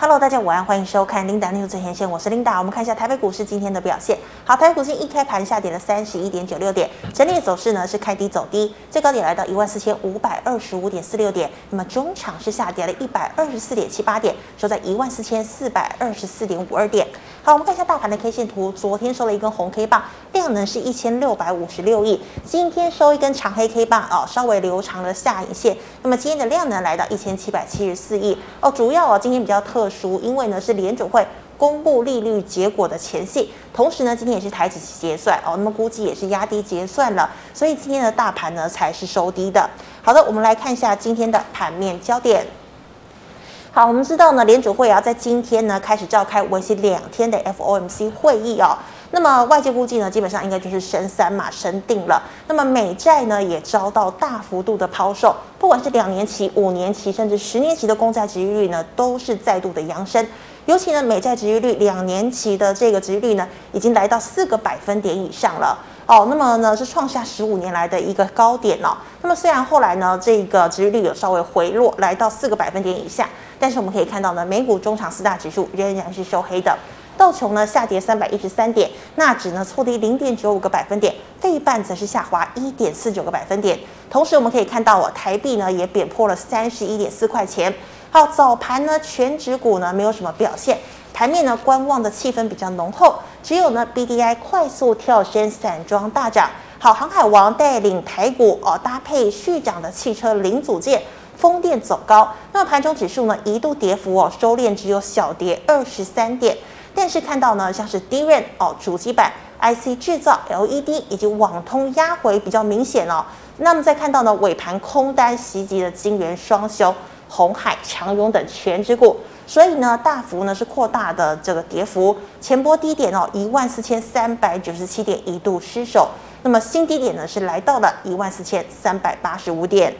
Hello，大家午安，欢迎收看 Linda News 最前线，我是 Linda。我们看一下台北股市今天的表现。好，台北股市一开盘下跌了三十一点九六点，整体走势呢是开低走低，最高点来到一万四千五百二十五点四六点。那么中场是下跌了一百二十四点七八点，收在一万四千四百二十四点五二点。好，我们看一下大盘的 K 线图，昨天收了一根红 K 棒，量能是一千六百五十六亿。今天收一根长黑 K 棒哦，稍微留长了下影线。那么今天的量能来到一千七百七十四亿哦，主要哦今天比较特殊，因为呢是联准会公布利率结果的前夕，同时呢今天也是台指结算哦，那么估计也是压低结算了，所以今天的大盘呢才是收低的。好的，我们来看一下今天的盘面焦点。好，我们知道呢联储会要在今天呢开始召开为期两天的 FOMC 会议哦。那么外界估计呢，基本上应该就是升三嘛升定了。那么美债呢也遭到大幅度的抛售，不管是两年期、五年期，甚至十年期的公债殖利率呢，都是再度的扬升。尤其呢，美债殖利率两年期的这个殖利率呢，已经来到四个百分点以上了哦。那么呢，是创下十五年来的一个高点哦。那么虽然后来呢，这个殖利率有稍微回落，来到四个百分点以下，但是我们可以看到呢，美股中场四大指数仍然是收黑的。道琼呢下跌三百一十三点，纳指呢挫低零点九五个百分点，费半则是下滑一点四九个百分点。同时我们可以看到哦，台币呢也贬破了三十一点四块钱。好，早盘呢全指股呢没有什么表现，盘面呢观望的气氛比较浓厚，只有呢 BDI 快速跳升，散装大涨。好，航海王带领台股哦搭配续涨的汽车零组件，风电走高。那么盘中指数呢一度跌幅哦收敛，只有小跌二十三点。但是看到呢，像是 D R 哦，主机板、IC 制造、LED 以及网通压回比较明显哦。那么再看到呢，尾盘空单袭击的晶圆双雄、鸿海、长荣等全值股，所以呢，大幅呢是扩大的这个跌幅。前波低点哦，一万四千三百九十七点一度失守，那么新低点呢是来到了一万四千三百八十五点。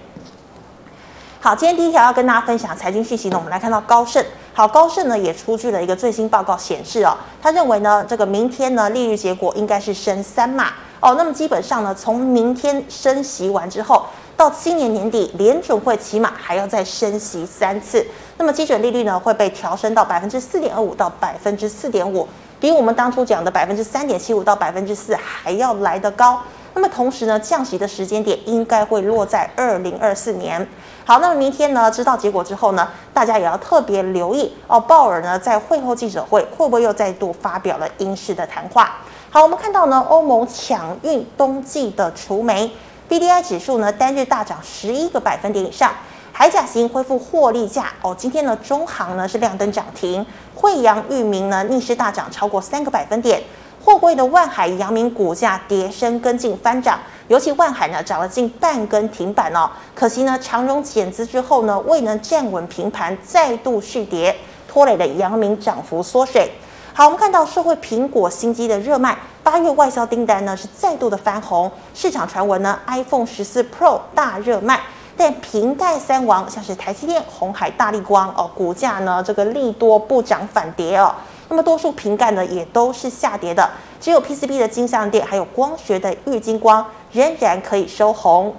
好，今天第一条要跟大家分享财经讯息呢，我们来看到高盛。好，高盛呢也出具了一个最新报告，显示哦，他认为呢，这个明天呢利率结果应该是升三码哦。那么基本上呢，从明天升息完之后，到今年年底，联准会起码还要再升息三次。那么基准利率呢会被调升到百分之四点二五到百分之四点五，比我们当初讲的百分之三点七五到百分之四还要来得高。那么同时呢，降息的时间点应该会落在二零二四年。好，那么明天呢，知道结果之后呢，大家也要特别留意哦。鲍尔呢，在会后记者会会不会又再度发表了英式的谈话？好，我们看到呢，欧盟抢运冬季的除霉，BDI 指数呢单日大涨十一个百分点以上，海甲型恢复获利价哦。今天呢，中航呢是亮灯涨停，惠阳、裕民呢逆势大涨超过三个百分点。货柜的万海、阳明股价跌升跟进翻涨，尤其万海呢涨了近半根停板哦。可惜呢，长荣减资之后呢，未能站稳平盘，再度续跌，拖累了阳明涨幅缩水。好，我们看到社会苹果新机的热卖，八月外销订单呢是再度的翻红，市场传闻呢 iPhone 十四 Pro 大热卖，但瓶盖三王像是台积电、红海、大立光哦，股价呢这个利多不涨反跌哦。那么多数瓶盖呢也都是下跌的，只有 PCB 的金像电还有光学的玉晶光仍然可以收红。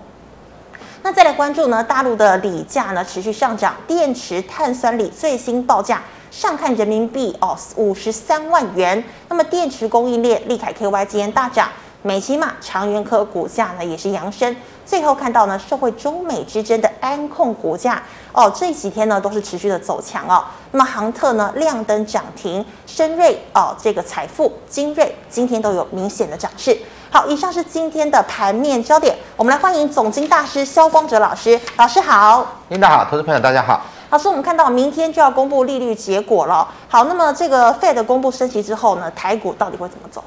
那再来关注呢，大陆的锂价呢持续上涨，电池碳酸锂最新报价上看人民币哦五十三万元。那么电池供应链利凯 KY 今天大涨，美琪玛、长园科股价呢也是扬升。最后看到呢，受惠中美之争的安控股价哦，这几天呢都是持续的走强哦。那么航特呢亮灯涨停，深瑞哦，这个财富、精锐今天都有明显的涨势。好，以上是今天的盘面焦点，我们来欢迎总经大师萧光哲老师，老师好。领导好，投资朋友大家好。老师，我们看到明天就要公布利率结果了。好，那么这个 Fed 公布升息之后呢，台股到底会怎么走？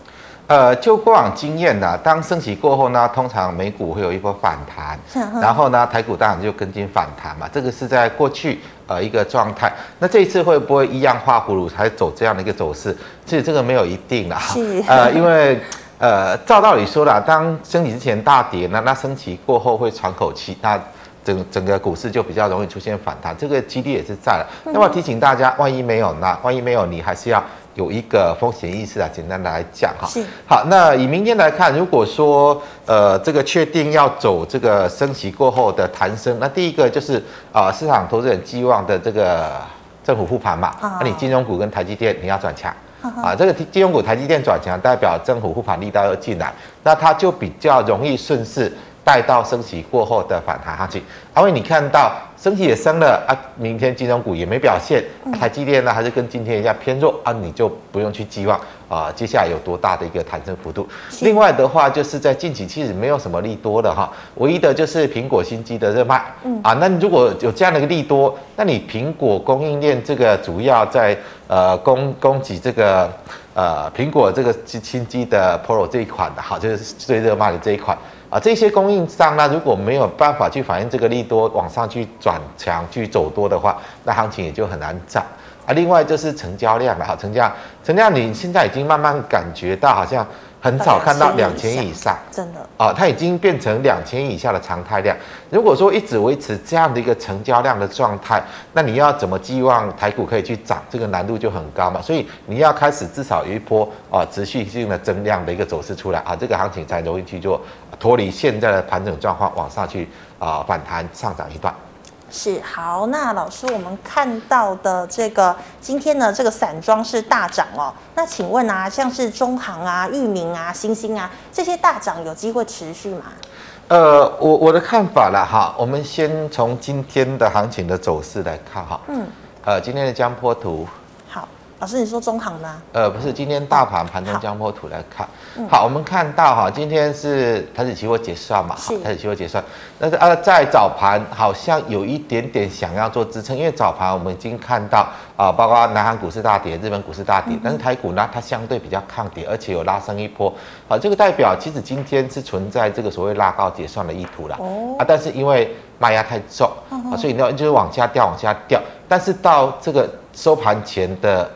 呃，就过往经验呢，当升息过后呢，通常美股会有一波反弹，然后呢，台股当然就跟进反弹嘛。这个是在过去呃一个状态。那这一次会不会一样画葫芦才走这样的一个走势？其实这个没有一定的哈。呃，因为呃，照道理说啦，当升息之前大跌，那那升息过后会喘口气，那整整个股市就比较容易出现反弹，这个几率也是在了。那么提醒大家，万一没有，呢万一没有，你还是要。有一个风险意识啊，简单的来讲哈，好。那以明天来看，如果说呃这个确定要走这个升息过后的弹升，那第一个就是啊、呃、市场投资人寄望的这个政府护盘嘛，那、啊、你金融股跟台积电你要转强。啊，这个金融股台积电转强，代表政府护盘力道要进来，那它就比较容易顺势带到升息过后的反弹行情。阿伟你看到升息也升了啊，明天金融股也没表现，台积电呢还是跟今天一样偏弱啊，你就不用去寄望啊，接下来有多大的一个弹升幅度。另外的话，就是在近期其实没有什么利多的哈，唯一的就是苹果新机的热卖，啊，那如果有这样的一个利多，那你苹果供应链这个主要在。呃，供供给这个呃苹果这个新机的 Pro 这一款的，好，就是最热卖的这一款啊。这些供应商呢，如果没有办法去反映这个利多往上去转强去走多的话，那行情也就很难涨啊。另外就是成交量了，哈，成交成交量你现在已经慢慢感觉到好像。很少看到两千以上，真的啊，它已经变成两千以下的常态量。如果说一直维持这样的一个成交量的状态，那你要怎么寄望台股可以去涨？这个难度就很高嘛。所以你要开始至少有一波啊持续性的增量的一个走势出来啊，这个行情才容易去做脱离现在的盘整状况，往上去啊反弹上涨一段。是好，那老师，我们看到的这个今天呢，这个散装是大涨哦。那请问啊，像是中航啊、裕民啊、星星啊这些大涨，有机会持续吗？呃，我我的看法了哈，我们先从今天的行情的走势来看哈。嗯。呃，今天的江波图。老师，你说中行吗？呃，不是，今天大盘盘中江波图来看。好，好，我们看到哈，今天是台指期货结算嘛，好，台指期货结算。但是呃，在早盘好像有一点点想要做支撑，因为早盘我们已经看到啊，包括南韩股市大跌，日本股市大跌，但是台股呢，它相对比较抗跌，而且有拉升一波。好，这个代表其实今天是存在这个所谓拉高结算的意图了。哦。啊，但是因为卖压太重啊，所以呢就是往下掉，往下掉。但是到这个收盘前的。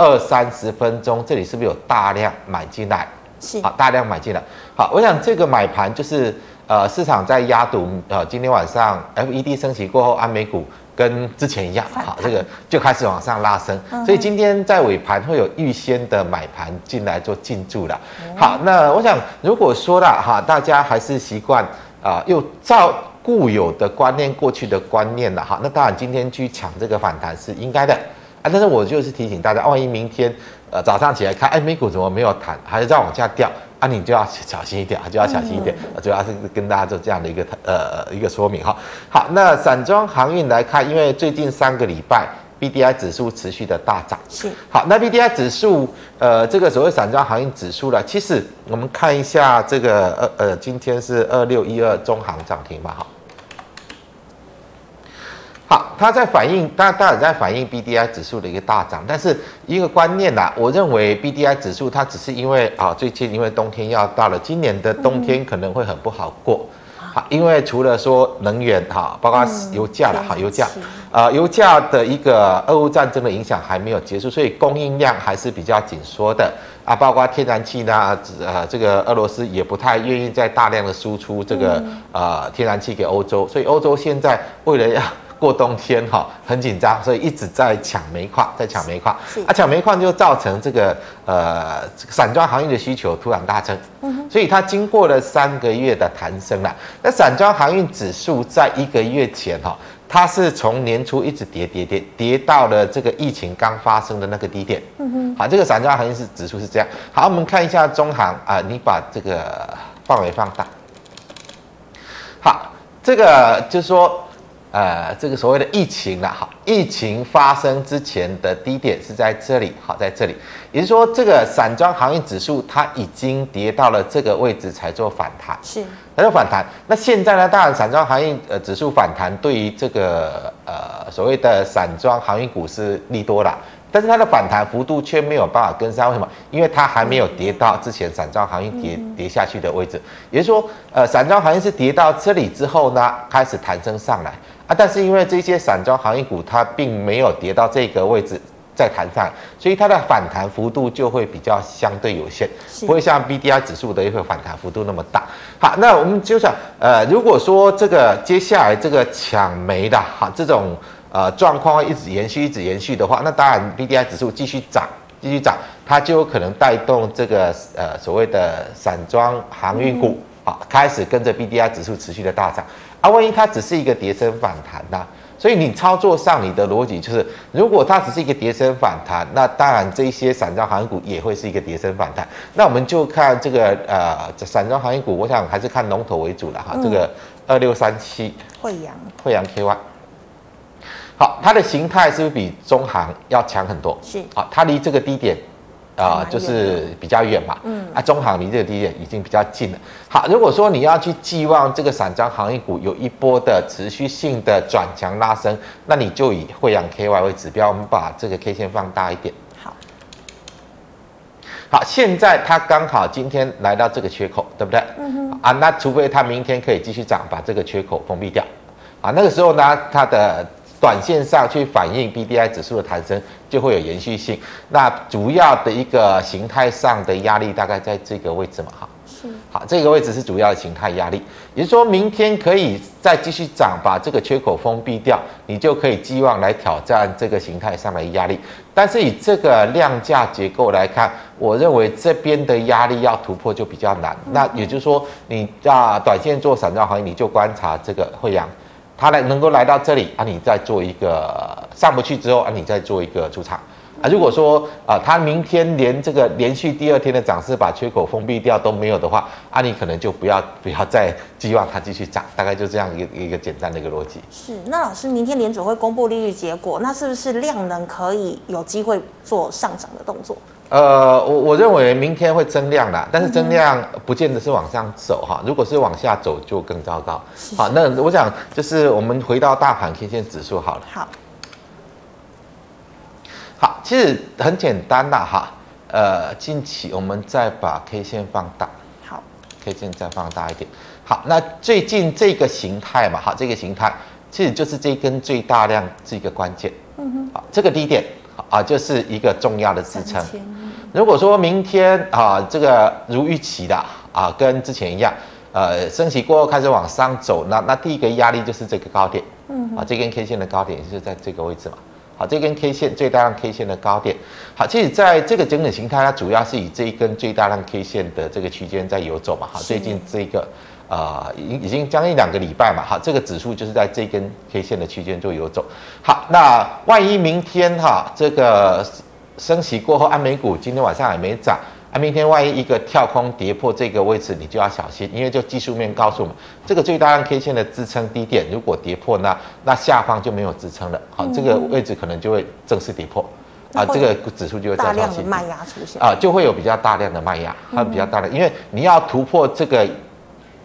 二三十分钟，这里是不是有大量买进来？是，好，大量买进来。好，我想这个买盘就是呃，市场在压赌呃，今天晚上 FED 升息过后，安美股跟之前一样，好，这个就开始往上拉升。所以今天在尾盘会有预先的买盘进来做进驻了。好，那我想如果说了哈，大家还是习惯啊，又照固有的观念、过去的观念了哈，那当然今天去抢这个反弹是应该的。啊，但是我就是提醒大家，万一明天，呃，早上起来看，哎，美股怎么没有弹，还是在往下掉，啊，你就要小心一点，就要小心一点。主要是跟大家做这样的一个呃一个说明哈。好，那散装航运来看，因为最近三个礼拜 B D I 指数持续的大涨，是。好，那 B D I 指数，呃，这个所谓散装航运指数呢，其实我们看一下这个呃呃，今天是二六一二中航涨停嘛，哈。好，它在反映，当然当然在反映 B D I 指数的一个大涨，但是一个观念呐，我认为 B D I 指数它只是因为啊，最近因为冬天要到了，今年的冬天可能会很不好过，好，因为除了说能源哈，包括油价了哈，油价，呃，油价的一个俄乌战争的影响还没有结束，所以供应量还是比较紧缩的。啊，包括天然气呢，呃，这个俄罗斯也不太愿意再大量的输出这个呃天然气给欧洲，所以欧洲现在为了要过冬天哈，很紧张，所以一直在抢煤矿，在抢煤矿。啊，抢煤矿就造成这个呃散装航运的需求突然大增。嗯哼。所以它经过了三个月的弹升了。那散装航运指数在一个月前哈，它是从年初一直跌跌跌跌到了这个疫情刚发生的那个低点。嗯哼。好，这个散装航运是指数是这样。好，我们看一下中航啊，你把这个范围放大。好，这个就是说。呃，这个所谓的疫情了，哈，疫情发生之前的低点是在这里，好，在这里，也就是说，这个散装航运指数它已经跌到了这个位置才做反弹，是，才做反弹。那现在呢，当然散装航运呃指数反弹，对于这个呃所谓的散装航运股是利多了。但是它的反弹幅度却没有办法跟上，为什么？因为它还没有跌到之前散装行业跌跌下去的位置，也就是说，呃，散装行业是跌到这里之后呢，开始弹升上来啊。但是因为这些散装航运股它并没有跌到这个位置再弹上，所以它的反弹幅度就会比较相对有限，不会像 BDI 指数的一个反弹幅度那么大。好，那我们就想，呃，如果说这个接下来这个抢煤的哈这种。呃，状况会一直延续，一直延续的话，那当然 B D I 指数继续涨，继续涨，它就有可能带动这个呃所谓的散装航运股啊，开始跟着 B D I 指数持续的大涨。啊，万一它只是一个跌升反弹呢？所以你操作上你的逻辑就是，如果它只是一个跌升反弹，那当然这一些散装行业股也会是一个跌升反弹。那我们就看这个呃散装行业股，我想还是看龙头为主了哈。嗯、这个二六三七惠阳，惠阳 KY，好，它的形态是不是比中航要强很多？是，好，它离这个低点。啊、呃，就是比较远嘛，嗯，啊，中航离这个低点已经比较近了。好，如果说你要去寄望这个散装航运股有一波的持续性的转强拉升，那你就以惠阳 KY 为指标，我们把这个 K 线放大一点。好，好，现在它刚好今天来到这个缺口，对不对？嗯哼。啊，那除非它明天可以继续涨，把这个缺口封闭掉，啊，那个时候呢，它的。短线上去反映 BDI 指数的弹升，就会有延续性。那主要的一个形态上的压力大概在这个位置嘛，哈，是，好，这个位置是主要的形态压力。也就是说明天可以再继续涨，把这个缺口封闭掉，你就可以寄望来挑战这个形态上的压力。但是以这个量价结构来看，我认为这边的压力要突破就比较难。那也就是说，你啊短线做散装行业，你就观察这个慧洋。它来能够来到这里啊，你再做一个上不去之后啊，你再做一个出场啊。如果说啊，它明天连这个连续第二天的涨势把缺口封闭掉都没有的话啊，你可能就不要不要再寄望它继续涨，大概就这样一个一个简单的一个逻辑。是，那老师，明天联准会公布利率结果，那是不是量能可以有机会做上涨的动作？呃，我我认为明天会增量啦，但是增量不见得是往上走哈。如果是往下走，就更糟糕。好，那我想就是我们回到大盘 K 线指数好了。好，好，其实很简单的哈。呃，近期我们再把 K 线放大。好，K 线再放大一点。好，那最近这个形态嘛，好，这个形态其实就是这根最大量是一个关键。嗯哼。好，这个低点啊，就是一个重要的支撑。如果说明天啊，这个如预期的啊，跟之前一样，呃，升息过后开始往上走，那那第一个压力就是这个高点，嗯，啊，这根 K 线的高点也是在这个位置嘛，好，这根 K 线最大量 K 线的高点，好，其实在这个整体形态，它主要是以这一根最大量 K 线的这个区间在游走嘛，好，最近这个啊，已经已经将近两个礼拜嘛，好，这个指数就是在这根 K 线的区间做游走，好，那万一明天哈这个。升息过后，安美股今天晚上也没涨，啊，明天万一一个跳空跌破这个位置，你就要小心，因为就技术面告诉我们，这个最大量 K 线的支撑低点如果跌破，那那下方就没有支撑了，好，这个位置可能就会正式跌破，啊，这个指数就会大量的卖压出现，啊，就会有比较大量的卖压，它比较大量，因为你要突破这个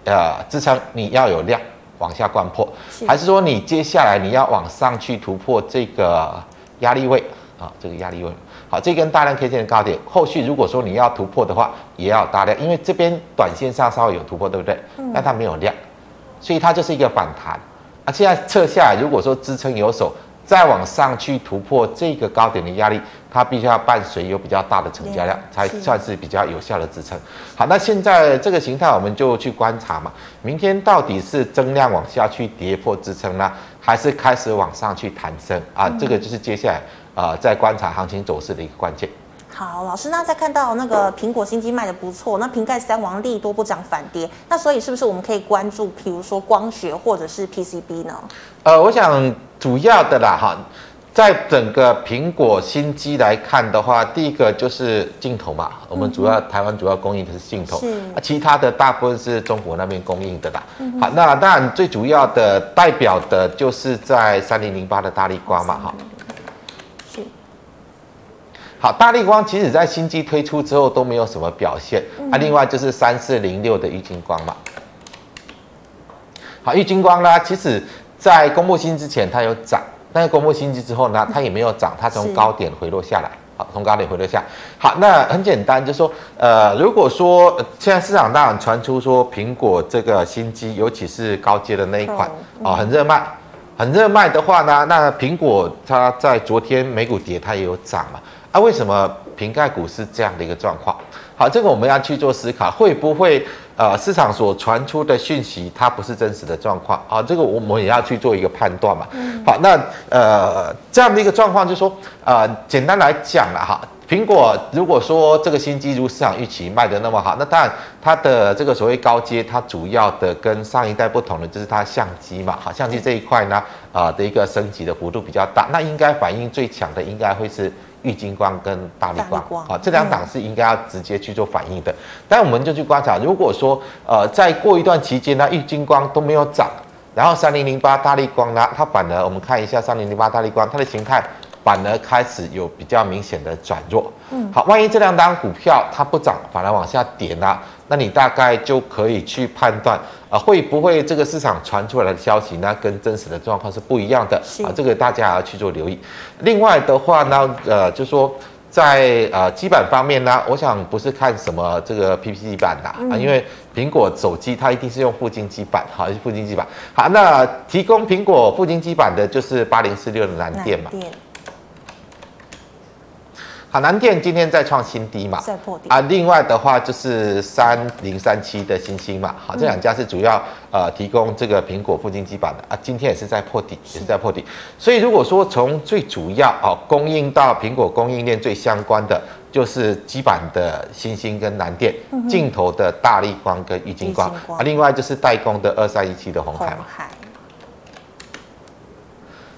呃支撑，你要有量往下灌破，还是说你接下来你要往上去突破这个压力位啊，这个压力位。好，这根大量 K 线的高点，后续如果说你要突破的话，也要大量，因为这边短线上稍微有突破，对不对？嗯。但它没有量，所以它就是一个反弹。啊，现在测下来，如果说支撑有手，再往上去突破这个高点的压力，它必须要伴随有比较大的成交量，才算是比较有效的支撑。好，那现在这个形态我们就去观察嘛，明天到底是增量往下去跌破支撑呢，还是开始往上去弹升啊？这个就是接下来。啊、呃，在观察行情走势的一个关键。好，老师，那再看到那个苹果新机卖的不错，那瓶盖三王利多不涨反跌，那所以是不是我们可以关注，比如说光学或者是 PCB 呢？呃，我想主要的啦哈，在整个苹果新机来看的话，第一个就是镜头嘛，我们主要、嗯、台湾主要供应的是镜头，是啊，其他的大部分是中国那边供应的啦。嗯、好，那当然最主要的代表的就是在三零零八的大力光嘛，哈。好，大力光其实在新机推出之后都没有什么表现、嗯、啊。另外就是三四零六的玉金光嘛。好，玉金光呢，其实在公布新机之前它有涨，但是公布新机之后呢，它也没有涨，它从高点回落下来。好，从高点回落下。好，那很简单，就是说，呃，如果说现在市场当然传出说苹果这个新机，尤其是高阶的那一款啊，很热卖，很热卖的话呢，那苹果它在昨天美股跌，它也有涨嘛。那、啊、为什么瓶盖股是这样的一个状况？好，这个我们要去做思考，会不会呃市场所传出的讯息它不是真实的状况？啊，这个我们也要去做一个判断嘛。好，那呃这样的一个状况就是说，呃简单来讲了哈，苹果如果说这个新机如市场预期卖的那么好，那当然它的这个所谓高阶，它主要的跟上一代不同的就是它相机嘛，好，相机这一块呢。啊的一个升级的幅度比较大，那应该反应最强的应该会是玉金光跟大力光，啊，这两档是应该要直接去做反应的。嗯、但我们就去观察，如果说呃再过一段期间呢，玉金光都没有涨，然后三零零八大力光呢，它反而我们看一下三零零八大力光它的形态。反而开始有比较明显的转弱，嗯，好，万一这两档股票它不涨，反而往下跌呢，那你大概就可以去判断啊，会不会这个市场传出来的消息呢，跟真实的状况是不一样的。啊，这个大家要去做留意。另外的话呢，呃，就说在呃基板方面呢，我想不是看什么这个 PPT 板的啊，因为苹果手机它一定是用富晶基板，好，是富晶基板。好，那提供苹果富晶基板的就是八零四六的南电嘛。好，南电今天在创新低嘛？在破底啊！另外的话就是三零三七的星星嘛。好，这两家是主要呃提供这个苹果附近基板的啊，今天也是在破底，也是在破底。所以如果说从最主要哦供应到苹果供应链最相关的，就是基板的星星跟南电，镜头的大力光跟郁金光啊，另外就是代工的二三一七的红海嘛。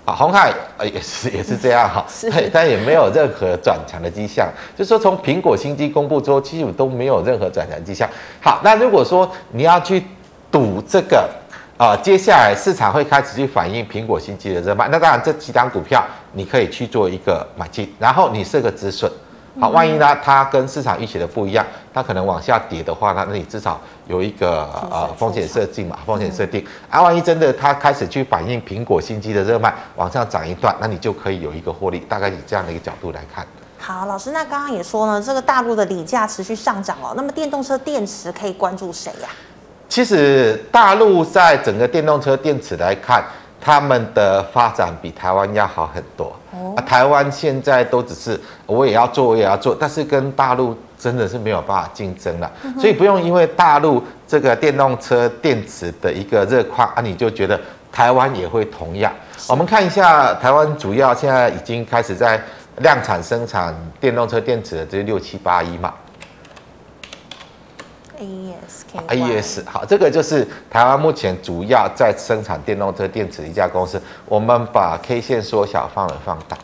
啊，红海呃也是也是这样哈，但也没有任何转强的迹象。就是说，从苹果新机公布之后，其实都没有任何转强迹象。好，那如果说你要去赌这个啊、呃，接下来市场会开始去反映苹果新机的热卖，那当然这几档股票你可以去做一个买进，然后你设个止损。好，万一呢，它跟市场预期的不一样，它可能往下跌的话，那那你至少有一个呃风险设定嘛，风险设定。啊，万一真的它开始去反映苹果新机的热卖，往上涨一段，那你就可以有一个获利。大概以这样的一个角度来看。好，老师，那刚刚也说呢，这个大陆的锂价持续上涨哦，那么电动车电池可以关注谁呀？其实大陆在整个电动车电池来看。他们的发展比台湾要好很多。啊，台湾现在都只是我也要做，我也要做，但是跟大陆真的是没有办法竞争了。所以不用因为大陆这个电动车电池的一个热况啊，你就觉得台湾也会同样。我们看一下台湾主要现在已经开始在量产生产电动车电池的这六七八一嘛。AES，好，这个就是台湾目前主要在生产电动车电池的一家公司。我们把 K 线缩小，放了放大，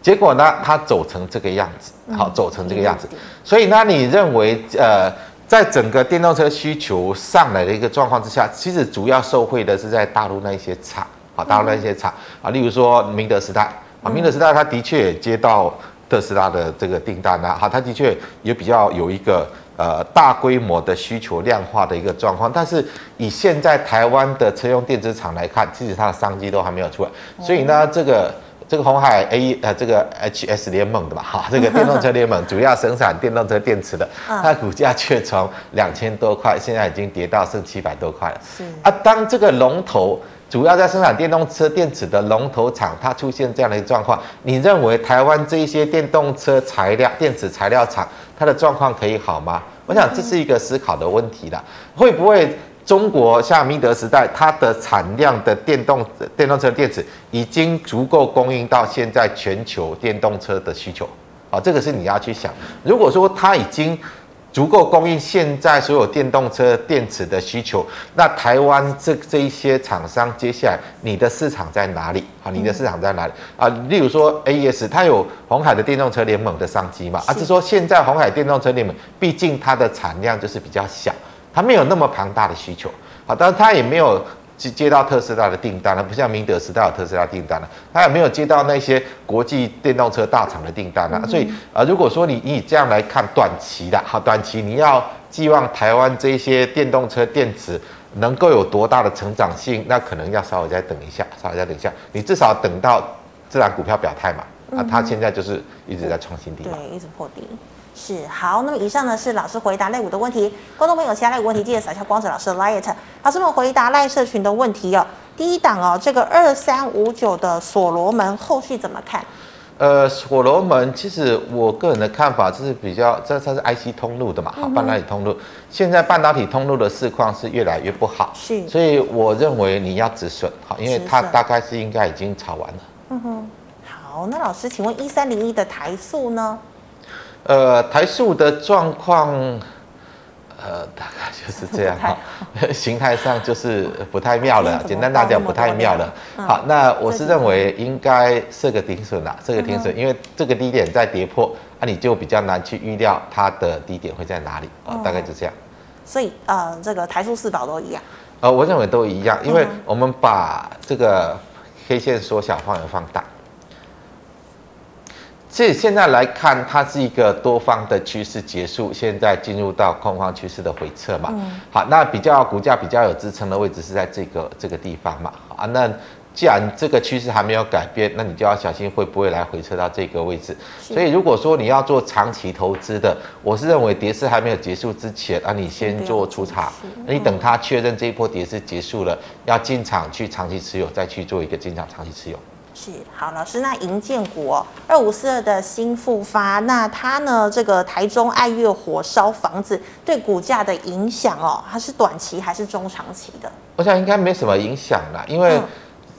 结果呢，它走成这个样子，好，走成这个样子。所以呢，你认为，呃，在整个电动车需求上来的一个状况之下，其实主要受惠的是在大陆那一些厂，好，大陆那一些厂啊，例如说明德时代啊，明德时代它的确也接到特斯拉的这个订单啊，好，它的确也比较有一个。呃，大规模的需求量化的一个状况，但是以现在台湾的车用电子厂来看，其实它的商机都还没有出来，所以呢，这个这个鸿海 A 呃这个 HS 联盟的吧，哈，这个电动车联盟主要生产电动车电池的，它股价却从两千多块，现在已经跌到剩七百多块了。是。啊，当这个龙头主要在生产电动车电池的龙头厂，它出现这样的一个状况，你认为台湾这一些电动车材料电池材料厂？它的状况可以好吗？我想这是一个思考的问题啦。会不会中国像宁德时代，它的产量的电动电动车电池已经足够供应到现在全球电动车的需求？啊，这个是你要去想。如果说它已经足够供应现在所有电动车电池的需求，那台湾这这一些厂商接下来你的市场在哪里？啊，你的市场在哪里？啊，例如说 AES，它有红海的电动车联盟的商机嘛？而是说现在红海电动车联盟，毕竟它的产量就是比较小，它没有那么庞大的需求，好，但是它也没有。接接到特斯拉的订单了，不像明德时代有特斯拉订单了，他也没有接到那些国际电动车大厂的订单了。所以啊，如果说你以这样来看短期的，好，短期你要寄望台湾这些电动车电池能够有多大的成长性，那可能要稍微再等一下，稍微再等一下，你至少等到这档股票表态嘛。啊，它现在就是一直在创新低，对，一直破低。是好，那么以上呢是老师回答类股的问题，观众朋友其他类股问题记得扫一下光子老师的 LINE。老师们回答赖社群的问题哦。第一档哦，这个二三五九的所罗门后续怎么看？呃，所罗门其实我个人的看法就是比较，这它是 IC 通路的嘛，好，半导体通路。现在半导体通路的市况是越来越不好，是，所以我认为你要止损，好，因为它大概是应该已经炒完了。嗯哼，好，那老师请问一三零一的台塑呢？呃，台塑的状况，呃，大概就是这样哈，形态上就是不太妙了，简单大讲不太妙了。好，那我是认为应该设个停损啦，设个停损，因为这个低点在跌破，那你就比较难去预料它的低点会在哪里啊，大概就这样。所以呃，这个台塑四宝都一样。呃，我认为都一样，因为我们把这个 K 线缩小，范围放大。所以现在来看，它是一个多方的趋势结束，现在进入到空方趋势的回撤嘛。嗯、好，那比较股价比较有支撑的位置是在这个这个地方嘛。啊，那既然这个趋势还没有改变，那你就要小心会不会来回撤到这个位置。所以如果说你要做长期投资的，我是认为跌势还没有结束之前啊，你先做出场，嗯、你等它确认这一波跌势结束了，要进场去长期持有，再去做一个进场长期持有。是好，老师，那银建股哦，二五四二的新复发，那它呢？这个台中爱乐火烧房子对股价的影响哦，它是短期还是中长期的？我想应该没什么影响啦，因为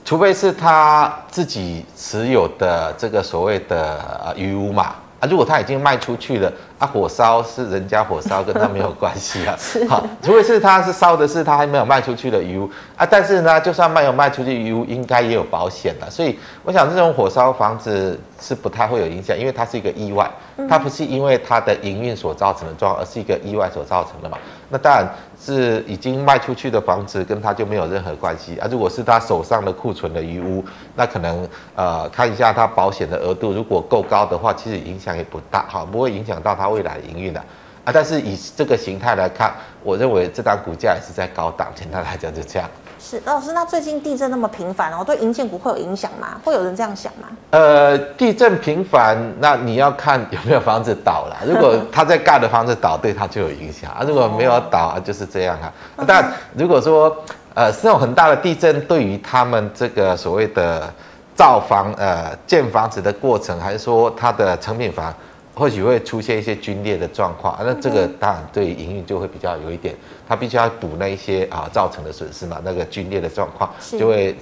除非是他自己持有的这个所谓的呃余屋嘛啊。如果他已经卖出去了，啊，火烧是人家火烧，跟他没有关系啊。是好，除非是他是烧的是他还没有卖出去的余屋啊，但是呢，就算没有卖出去余屋，应该也有保险的。所以我想这种火烧房子是不太会有影响，因为它是一个意外，它不是因为它的营运所造成的状况，而是一个意外所造成的嘛。那当然是已经卖出去的房子，跟他就没有任何关系啊。如果是他手上的库存的余屋，那可能呃看一下他保险的额度，如果够高的话，其实影响也不大，哈，不会影响到他未来营运的啊。但是以这个形态来看，我认为这档股价也是在高档，简单来讲就这样。是老师，那最近地震那么频繁哦，对银建股会有影响吗？会有人这样想吗？呃，地震频繁，那你要看有没有房子倒了。如果他在盖的房子倒，对他就有影响啊。如果没有倒啊，就是这样啊。但如果说呃是那种很大的地震，对于他们这个所谓的造房呃建房子的过程，还是说它的成品房？或许会出现一些龟裂的状况，那这个当然对营运就会比较有一点，它必须要补那一些啊造成的损失嘛，那个龟裂的状况就会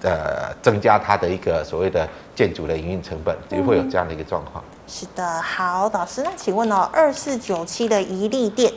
呃增加它的一个所谓的建筑的营运成本，就会有这样的一个状况。是的，好，老师，那请问哦，二四九七的怡利电，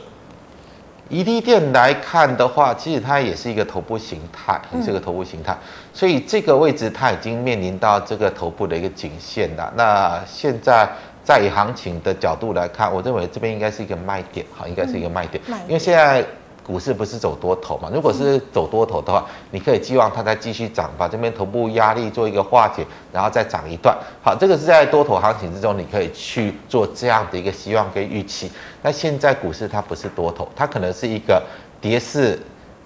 怡利电来看的话，其实它也是一个头部形态，也是个头部形态，所以这个位置它已经面临到这个头部的一个颈线了。那现在。在以行情的角度来看，我认为这边应该是一个卖点，好，应该是一个卖点，因为现在股市不是走多头嘛，如果是走多头的话，你可以寄望它再继续涨，把这边头部压力做一个化解，然后再涨一段，好，这个是在多头行情之中，你可以去做这样的一个希望跟预期。那现在股市它不是多头，它可能是一个跌势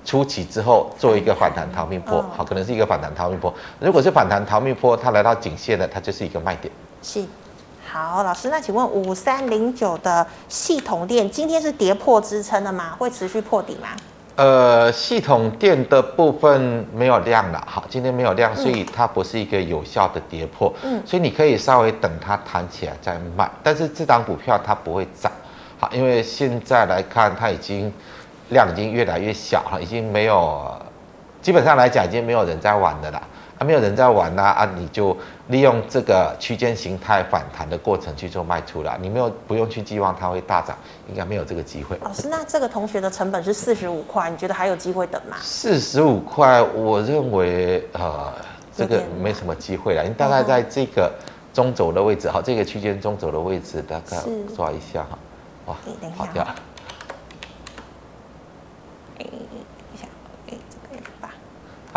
初期之后做一个反弹逃命波，好，可能是一个反弹逃命波。如果是反弹逃命波，它来到颈线的，它就是一个卖点。是。好，老师，那请问五三零九的系统电今天是跌破支撑的吗？会持续破底吗？呃，系统电的部分没有量了，好，今天没有量，所以它不是一个有效的跌破，嗯，所以你可以稍微等它弹起来再卖，但是这档股票它不会涨，好，因为现在来看它已经量已经越来越小了，已经没有，基本上来讲已经没有人在玩的了。还没有人在玩呐啊，啊，你就利用这个区间形态反弹的过程去做卖出啦，你没有不用去寄望它会大涨，应该没有这个机会。老师，那这个同学的成本是四十五块，你觉得还有机会等吗？四十五块，我认为呃这个没什么机会了，你大概在这个中轴的位置，好，这个区间中轴的位置大概抓一下哈，哇，好掉了。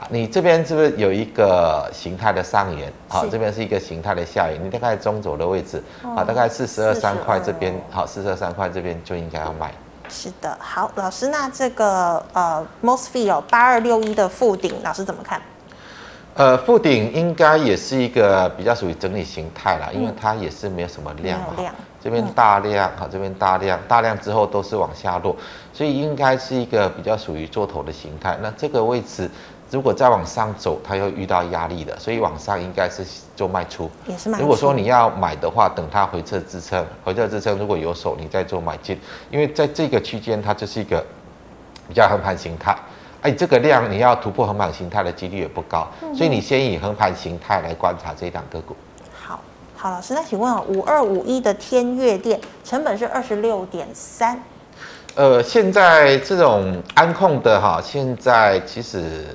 你这边是不是有一个形态的上沿？好，这边是一个形态的下沿。你大概中轴的位置，好，大概四十二三块这边，好，四十二三块这边就应该要买。是的，好，老师，那这个呃，MOSFET 八二六一的附顶，老师怎么看？呃，附顶应该也是一个比较属于整理形态啦，因为它也是没有什么量嘛。量。这边大量，好，这边大量，大量之后都是往下落，所以应该是一个比较属于做头的形态。那这个位置。如果再往上走，它又遇到压力了，所以往上应该是做卖出。也是卖出。如果说你要买的话，等它回撤支撑，回撤支撑如果有手，你再做买进。因为在这个区间，它就是一个比较横盘形态，哎，这个量你要突破横盘形态的几率也不高，所以你先以横盘形态来观察这档个股。好，好，老师，那请问五二五一的天越电成本是二十六点三。呃，现在这种安控的哈，现在其实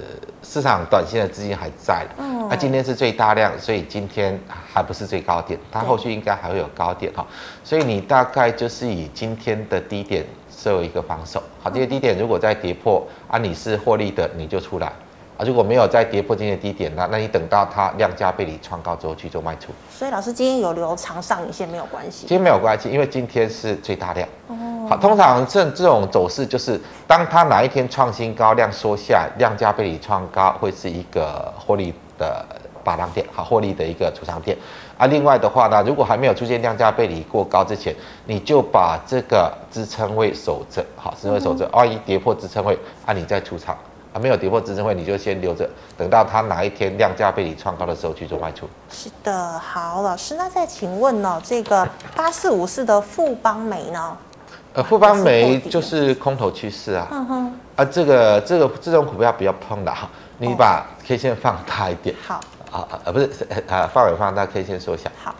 市场短线的资金还在，嗯，那今天是最大量，所以今天还不是最高点，它后续应该还会有高点哈，所以你大概就是以今天的低点设为一个防守，好，这些低点如果再跌破啊，你是获利的，你就出来。如果没有再跌破今天的低点，那那你等到它量价背离创高之后去做卖出。所以老师今天有留长上影线没有关系？今天没有关系，因为今天是最大量。哦。好，通常这这种走势就是，当它哪一天创新高，量缩下，量价背离创高，会是一个获利的把浪点，好，获利的一个出场点。啊，另外的话呢，如果还没有出现量价背离过高之前，你就把这个支撑位守着，好，支撑位守着，万一跌破支撑位，啊，你再出场。啊，没有跌破支撑位，你就先留着，等到它哪一天量价被你创高的时候去做卖出。是的，好，老师，那再请问呢，这个八四五四的富邦煤呢？呃，富邦煤就是空头趋势啊。嗯哼。啊，这个这个这种股票不要碰的哈，你把 K 线放大一点。好。啊啊，不是啊，范围放大，K 线缩小。好。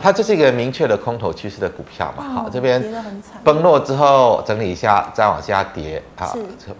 它就是一个明确的空头趋势的股票嘛，好，这边崩落之后整理一下，再往下跌，好，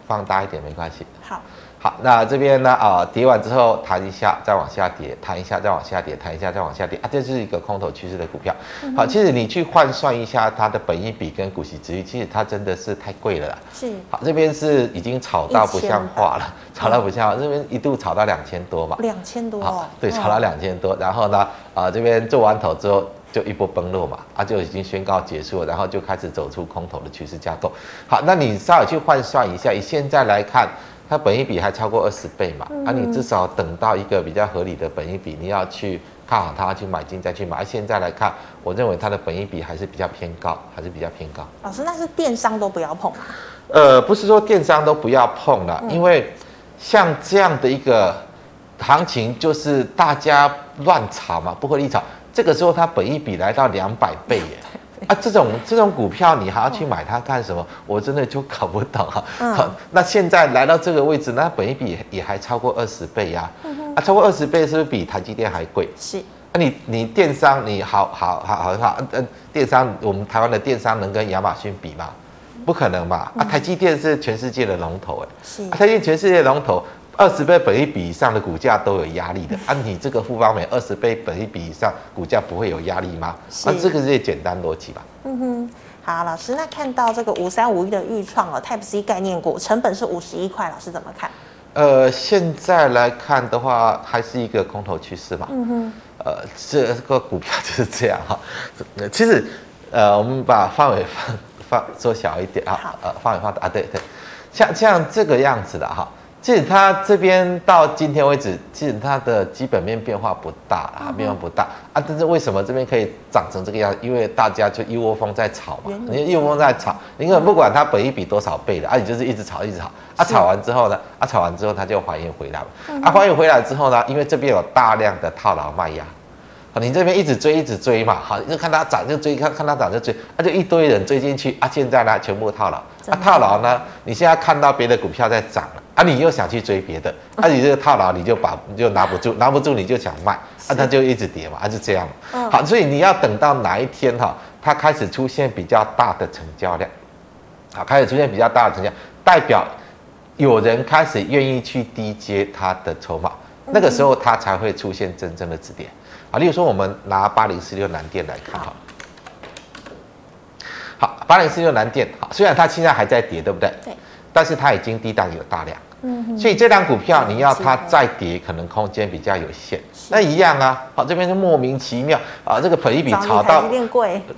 放大一点没关系。好。好，那这边呢？啊、呃，跌完之后弹一下，再往下跌，弹一下，再往下跌，弹一下，再往下跌啊，这是一个空头趋势的股票。好，其实你去换算一下它的本益比跟股息殖利率，其实它真的是太贵了啦。是。好，这边是已经炒到不像话了，炒到不像话，这边一度炒到两千多嘛。两千多。好，对，炒到两千多，然后呢，啊、呃，这边做完头之后就一波崩落嘛，啊，就已经宣告结束了，然后就开始走出空头的趋势架构。好，那你稍微去换算一下，以现在来看。它本益比还超过二十倍嘛？啊，你至少等到一个比较合理的本益比，你要去看好它，去买进再去买。现在来看，我认为它的本益比还是比较偏高，还是比较偏高。老师，那是电商都不要碰吗？呃，不是说电商都不要碰了，因为像这样的一个行情，就是大家乱炒嘛，不合理炒，这个时候它本益比来到两百倍耶。啊，这种这种股票你还要去买它干什么？嗯、我真的就搞不懂哈、啊。那现在来到这个位置，那本一比也还超过二十倍呀、啊。嗯、啊，超过二十倍是不是比台积电还贵？是。那、啊、你你电商你好好好好好，嗯、啊，电商我们台湾的电商能跟亚马逊比吗？不可能吧？啊，台积电是全世界的龙头哎。是。啊、台积电全世界的龙头。二十倍本一比以上的股价都有压力的，按、啊、你这个富邦美二十倍本一比以上，股价不会有压力吗？那、啊、这个是简单逻辑吧？嗯哼，好，老师，那看到这个五三五一的预创哦，Type C 概念股，成本是五十一块，老师怎么看？呃，现在来看的话，还是一个空头趋势嘛。嗯哼，呃，这个股票就是这样哈。其实，呃，我们把范围放放缩小一点啊，呃，范围放大啊，对对，像像这个样子的哈。其实它这边到今天为止，其实它的基本面变化不大啊，变化不大啊。但是为什么这边可以涨成这个样？因为大家就一窝蜂在炒嘛，你一窝蜂在炒，你可能不管它本益比多少倍的啊，你就是一直炒，一直炒啊。炒完之后呢，啊，炒完之后它就还原回来了啊。还原回来之后呢，因为这边有大量的套牢卖压，你这边一直追，一直追嘛，好，就看它涨就追，看看它涨就追，啊，就一堆人追进去啊。现在呢，全部套牢啊，套牢呢，你现在看到别的股票在涨了。啊，你又想去追别的，啊，你这个套牢你就把你就拿不住，拿不住你就想卖，啊，它就一直跌嘛，啊，就这样。嗯，好，所以你要等到哪一天哈，它开始出现比较大的成交量，好，开始出现比较大的成交，代表有人开始愿意去低接它的筹码，那个时候它才会出现真正的止跌。啊，例如说我们拿八零四六南电来看哈，好，八零四六蓝电，好，虽然它现在还在跌，对不对？对。但是它已经低档有大量。嗯所以这档股票你要它再跌，可能空间比较有限。那一样啊，好，这边就莫名其妙啊，这个本一比炒到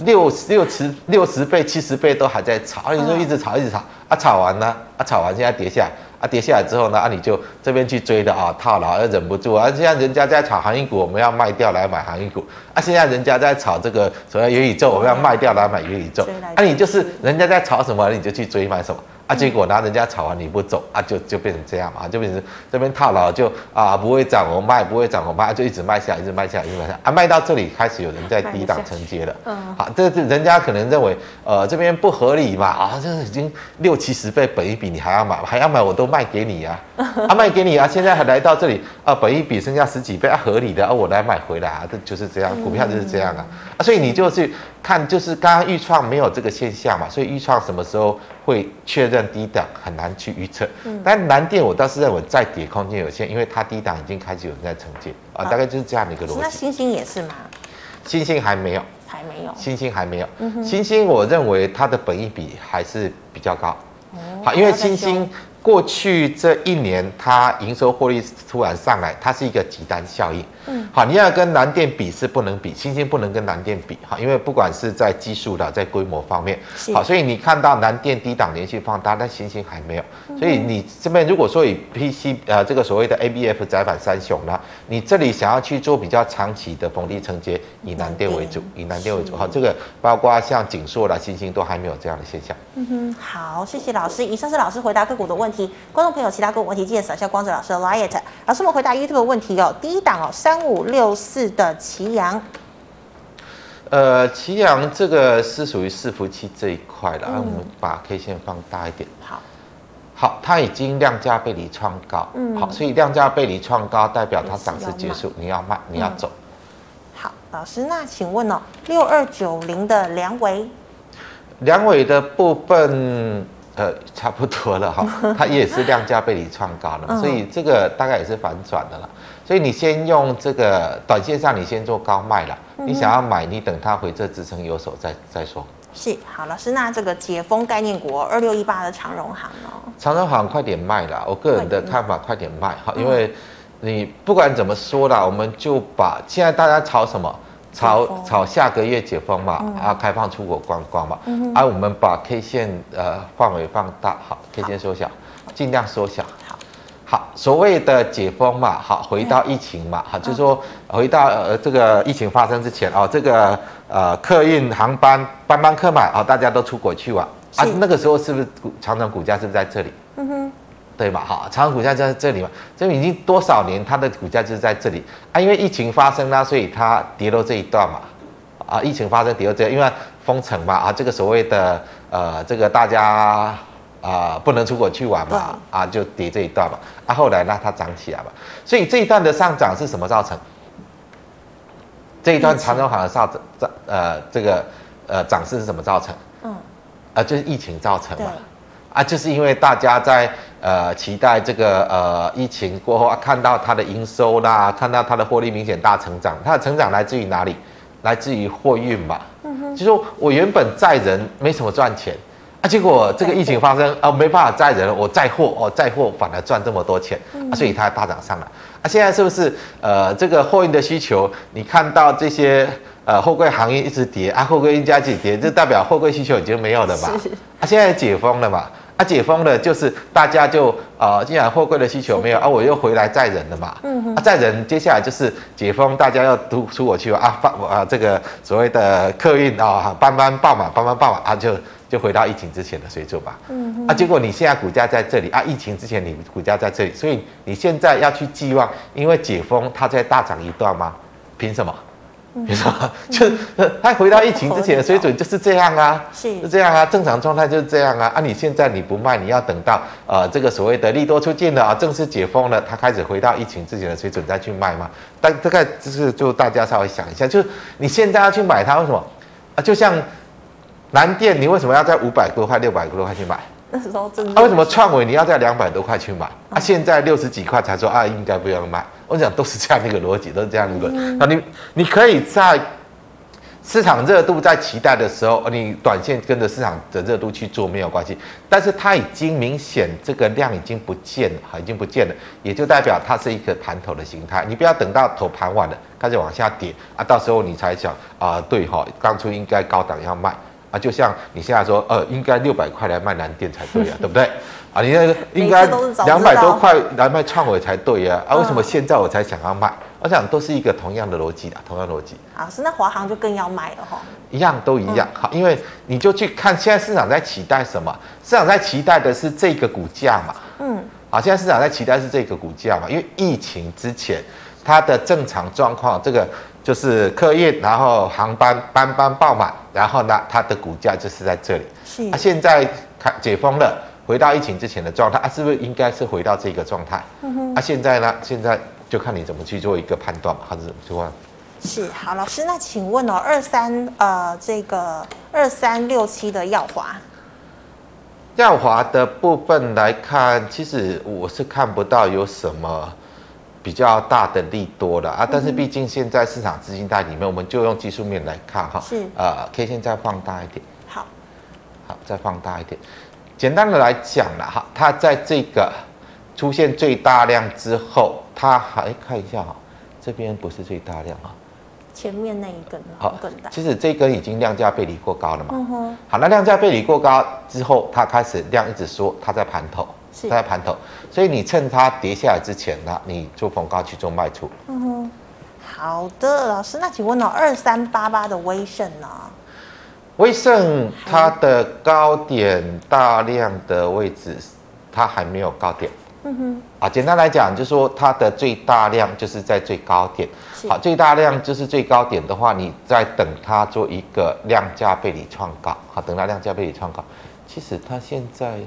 六六十六十倍、七十倍都还在炒，你就一直炒一直炒啊，炒完呢？啊，炒完现在跌下来啊，跌下来之后呢啊，你就这边去追的啊，套牢，忍不住啊，现在人家在炒航运股，我们要卖掉来买航运股啊，现在人家在炒这个所谓元宇宙，我们要卖掉来买元宇宙，啊，你就是人家在炒什么，你就去追买什么。啊，结果拿，人家炒完你不走啊，就就变成这样嘛，就变成这边套牢就啊不会涨我卖，不会涨我卖，就一直卖下来，一直卖下来，一直卖下来啊，卖到这里开始有人在低档承接了，嗯，好，这这人家可能认为呃这边不合理嘛，啊，这已经六七十倍本一比，你还要买，还要买我都卖给你呀，啊，啊卖给你啊，现在还来到这里啊，本一比剩下十几倍啊，合理的啊，我来买回来啊，这就是这样，股票就是这样啊，啊，所以你就是看就是刚刚预创没有这个现象嘛，所以预创什么时候会确认低档很难去预测，嗯，但蓝电我倒是认为再跌空间有限，因为它低档已经开始有人在承接啊，大概就是这样的一个逻辑。那星星也是吗？星星还没有，还没有，星星还没有。嗯哼，欣兴我认为它的本益比还是比较高。哦，好，因为欣兴。过去这一年，它营收获利突然上来，它是一个极单效应。嗯，好，你要跟南电比是不能比，欣兴不能跟南电比，哈，因为不管是在技术的，在规模方面，好，所以你看到南电低档连续放大，但欣兴还没有。所以你这边如果说以 PC 呃这个所谓的 ABF 窄板三雄呢，你这里想要去做比较长期的逢低承接，以南电为主，以南电为主，好，这个包括像景硕啦、星星都还没有这样的现象。嗯哼，好，谢谢老师，以上是老师回答个股的问题。观众朋友，其他个股问题记得扫一下光子老师的 liet。老师，我们回答 YouTube 的问题哦。第一档哦，三五六四的祁阳。呃，祁阳这个是属于伺服器这一块的，那、我们把 K 线放大一点。好，好，它已经量价背离创高。嗯，好，所以量价背离创高代表它涨势结束，你要卖，你要走。老师，那请问哦，六二九零的梁伟，梁伟的部分。呃，差不多了哈，它也是量价背离创高了，所以这个大概也是反转的了。所以你先用这个短线上，你先做高卖了。你想要买，你等它回这支撑有手再再说。是，好，老师，那这个解封概念股二六一八的长荣行哦，长荣行快点卖了，我个人的看法快点卖哈，因为你不管怎么说啦，我们就把现在大家炒什么？炒炒下个月解封嘛，嗯、啊，开放出国观光嘛，嗯、哼。啊，我们把 K 线呃范围放大，好，K 线缩小，尽量缩小，好，好，所谓的解封嘛，好，回到疫情嘛，好，就是说回到呃这个疫情发生之前哦，这个呃客运航班班班客满，哦，大家都出国去玩，啊，那个时候是不是股长城股价是不是在这里？嗯哼。对嘛，哈，长荣股价就在这里嘛，这已经多少年它的股价就是在这里。啊，因为疫情发生啦，所以它跌落这一段嘛，啊，疫情发生跌落这，因为封城嘛，啊，这个所谓的呃，这个大家啊、呃、不能出国去玩嘛，啊，就跌这一段嘛，啊，后来呢它涨起来嘛，所以这一段的上涨是什么造成？这一段长荣行的上涨，呃，这个呃涨势是什么造成？嗯，啊，就是疫情造成嘛。啊，就是因为大家在呃期待这个呃疫情过后啊，看到它的营收啦，看到它的获利明显大成长，它的成长来自于哪里？来自于货运嘛。嗯哼。就说我原本载人没什么赚钱，啊，结果这个疫情发生啊，没办法载人，我载货哦，载货反而赚这么多钱，啊，所以它大涨上来。啊，现在是不是呃这个货运的需求？你看到这些呃货柜行业一直跌啊，货柜运价一直跌，就代表货柜需求已经没有了嘛？啊，现在解封了嘛？啊，解封了，就是大家就啊、呃，既然货柜的需求没有啊，我又回来载人了嘛。嗯哼。啊，载人，接下来就是解封，大家要都出我去啊，放啊这个所谓的客运啊，班班爆满，班班爆满啊，就就回到疫情之前的水准吧。嗯哼。啊，结果你现在股价在这里啊，疫情之前你股价在这里，所以你现在要去寄望，因为解封它再大涨一段吗？凭什么？你说，就他回到疫情之前的水准就是这样啊，是，是这样啊，正常状态就是这样啊。啊，你现在你不卖，你要等到呃这个所谓的利多出尽了啊，正式解封了，他开始回到疫情之前的水准再去卖嘛？但大概就是就大家稍微想一下，就是你现在要去买它，为什么啊？就像南电，你为什么要在五百多块、六百多块去买？那时候真的。啊，为什么创维你要在两百多块去买？啊，现在六十几块才说啊，应该不要买。我想都是这样的一个逻辑，都是这样的一个。那你你可以在市场热度在期待的时候，你短线跟着市场的热度去做没有关系。但是它已经明显这个量已经不见了，已经不见了，也就代表它是一个盘头的形态。你不要等到头盘完了开始往下跌啊，到时候你才想啊，对哈，当初应该高档要卖啊，就像你现在说，呃，应该六百块来卖蓝电才对啊，对不对？啊，你那个应该两百多块来卖创伟才对呀，啊，为什么现在我才想要卖？我想都是一个同样的逻辑啊，同样逻辑。啊，是那华航就更要卖了哈。一样都一样，好、嗯，因为你就去看现在市场在期待什么？市场在期待的是这个股价嘛。嗯。啊，现在市场在期待是这个股价嘛？因为疫情之前它的正常状况，这个就是客运，然后航班班班爆满，然后呢，它的股价就是在这里。是。啊、现在看解封了。回到疫情之前的状态啊，是不是应该是回到这个状态？嗯。啊，现在呢？现在就看你怎么去做一个判断嘛，还是怎么说？是好，老师，那请问哦，二三呃，这个二三六七的耀华，耀华的部分来看，其实我是看不到有什么比较大的利多了啊。但是毕竟现在市场资金在里面，我们就用技术面来看哈。是。呃，K 线再放大一点。好。好，再放大一点。简单的来讲了哈，它在这个出现最大量之后，它还看一下哈，这边不是最大量啊，前面那一根好更大。其实这根已经量价背离过高了嘛。嗯哼。好，那量价背离过高之后，它开始量一直缩，它在盘头，它在盘头，所以你趁它跌下来之前呢，你做逢高去做卖出。嗯哼。好的，老师，那请问呢，二三八八的威盛呢？威盛它的高点大量的位置，它还没有高点。嗯哼。啊，简单来讲，就是说它的最大量就是在最高点。好，最大量就是最高点的话，你再等它做一个量价背离创高。好，等它量价背离创高。其实它现在，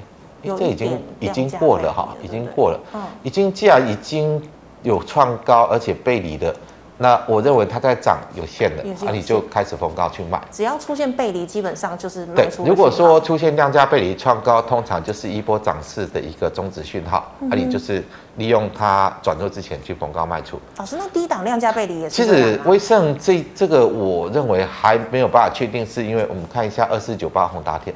这已经已经过了哈，已经过了。嗯。已经既然已经有创高，而且背离的。那我认为它在涨有限的，那、啊、你就开始逢高去卖。只要出现背离，基本上就是卖出。对，如果说出现量价背离创高，通常就是一波涨势的一个终止讯号，那、嗯啊、你就是利用它转弱之前去逢高卖出。老师，那低档量价背离也是？其实威盛这这个，我认为还没有办法确定，是因为我们看一下二四九八宏达电。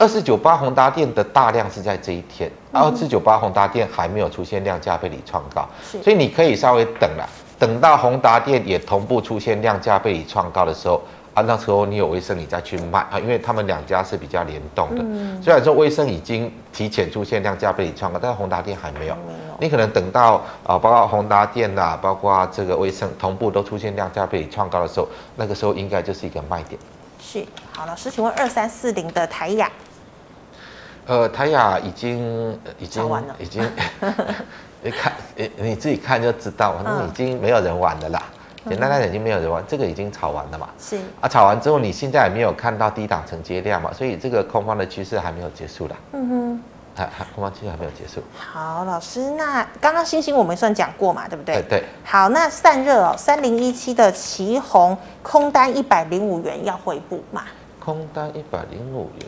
二四九八宏达电的大量是在这一天，二四九八宏达电还没有出现量价背离创高，所以你可以稍微等了，等到宏达电也同步出现量价背离创高的时候，啊，那时候你有威盛你再去卖啊，因为他们两家是比较联动的。虽然说威盛已经提前出现量价背离创高，但是宏达电还没有。你可能等到啊，包括宏达电呐，包括这个威盛同步都出现量价背离创高的时候，那个时候应该就是一个卖点。是，好，老师，请问二三四零的台亚。呃，台雅已经已经已经，你 看你你自己看就知道，反正已经没有人玩的啦。简单来讲，已经没有人玩，这个已经炒完了嘛。是啊，炒完之后，你现在也没有看到低档承接量嘛，所以这个空方的趋势还没有结束啦。嗯哼，还还空方趋势还没有结束。好，老师，那刚刚星星我们算讲过嘛，对不对？对对。好，那散热哦，三零一七的旗红空单一百零五元要回补嘛？空单一百零五元。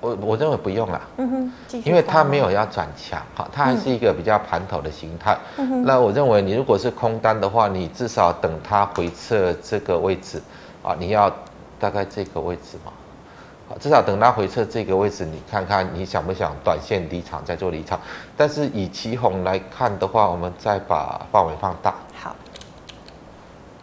我我认为不用了，嗯哼，因为它没有要转强，哈，它还是一个比较盘头的形态。嗯哼，那我认为你如果是空单的话，你至少等它回撤这个位置，啊，你要大概这个位置嘛，至少等它回撤这个位置，你看看你想不想短线离场再做离场。但是以旗红来看的话，我们再把范围放大。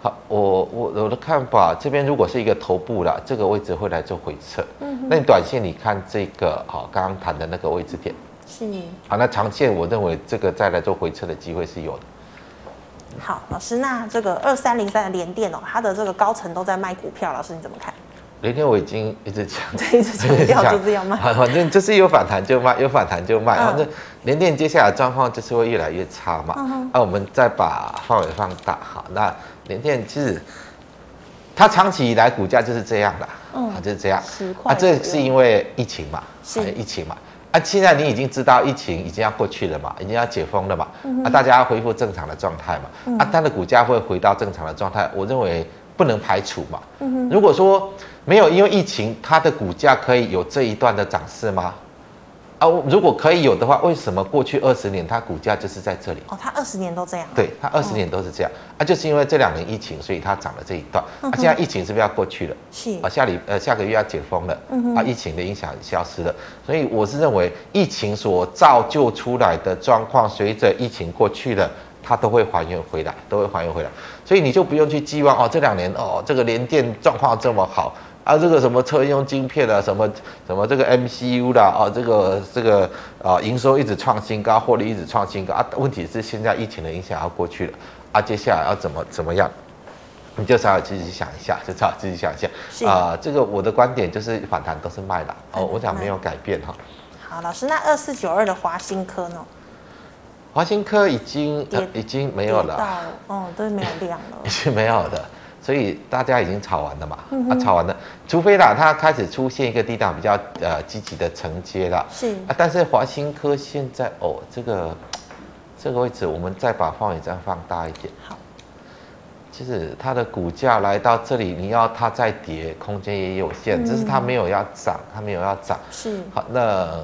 好。我我我的看法，这边如果是一个头部了，这个位置会来做回撤。嗯，那你短线你看这个，好，刚刚谈的那个位置点。是。好，那长线我认为这个再来做回撤的机会是有的。好，老师，那这个二三零三的联电哦，它的这个高层都在卖股票，老师你怎么看？联电我已经一直讲，一直强调就是要卖。反正就是有反弹就卖，有反弹就卖。反正联电接下来状况就是会越来越差嘛。嗯。那我们再把范围放大，好，那。联电其实，它长期以来股价就是这样的，嗯，就是这样。十块啊，这是因为疫情嘛，是疫情嘛。啊，现在你已经知道疫情已经要过去了嘛，已经要解封了嘛，嗯、啊，大家要恢复正常的状态嘛，嗯、啊，它的股价会回到正常的状态，我认为不能排除嘛。嗯哼，如果说没有因为疫情，它的股价可以有这一段的涨势吗？啊，如果可以有的话，为什么过去二十年它股价就是在这里？哦，它二十年都这样。对，它二十年都是这样。哦、啊，就是因为这两年疫情，所以它涨了这一段。嗯、啊，现在疫情是不是要过去了？是。啊，下礼呃下个月要解封了。嗯哼。啊，疫情的影响消失了，所以我是认为疫情所造就出来的状况，随着疫情过去了，它都会还原回来，都会还原回来。所以你就不用去寄望哦，这两年哦这个连电状况这么好。啊，这个什么车用晶片啊，什么什么这个 MCU 啦，啊，这个这个啊，营收一直创新高，获利一直创新高啊。问题是现在疫情的影响要过去了啊，接下来要怎么怎么样？你就稍微自己想一下，就稍微自己想一下啊。这个我的观点就是反弹都是卖的哦，我想没有改变哈。好，老师，那二四九二的华新科呢？华新科已经已经没有了，哦，都没有量了，已经没有的，所以大家已经炒完了嘛，嗯、啊，炒完了，除非啦，它开始出现一个低档比较呃积极的承接了，是。啊，但是华新科现在哦，这个这个位置，我们再把范围再放大一点，好，其实它的股价来到这里，你要它再跌，空间也有限，只是它没有要涨，它没有要涨，是。好那。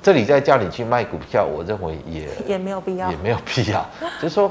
这里再叫你去卖股票，我认为也也没有必要，也没有必要。就是说，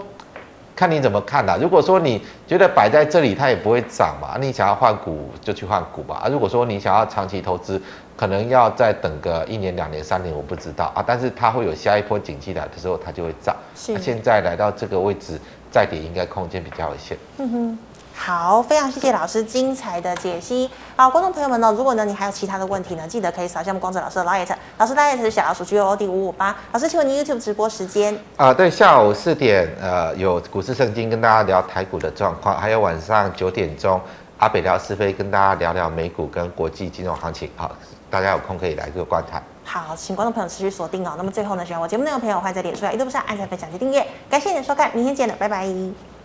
看你怎么看啦。如果说你觉得摆在这里它也不会涨嘛，你想要换股就去换股吧。啊，如果说你想要长期投资，可能要再等个一年、两年、三年，我不知道啊。但是它会有下一波景气来的时候，它就会涨。那，啊，现在来到这个位置再跌，应该空间比较有限。嗯哼。好，非常谢谢老师精彩的解析。好，观众朋友们呢，如果呢你还有其他的问题呢，记得可以扫一下我们光子老师的 light，老师 light 是小老鼠 G O D 五五八。老师，请问您 YouTube 直播时间？啊、呃，对，下午四点，呃，有股市圣经跟大家聊台股的状况，还有晚上九点钟阿北聊是非跟大家聊聊美股跟国际金融行情。好，大家有空可以来个观看。好，请观众朋友持续锁定哦。那么最后呢，喜欢我节目内容的朋友，欢迎在脸书、YouTube 上按赞、分享及订阅。感谢你的收看，明天见了，拜拜。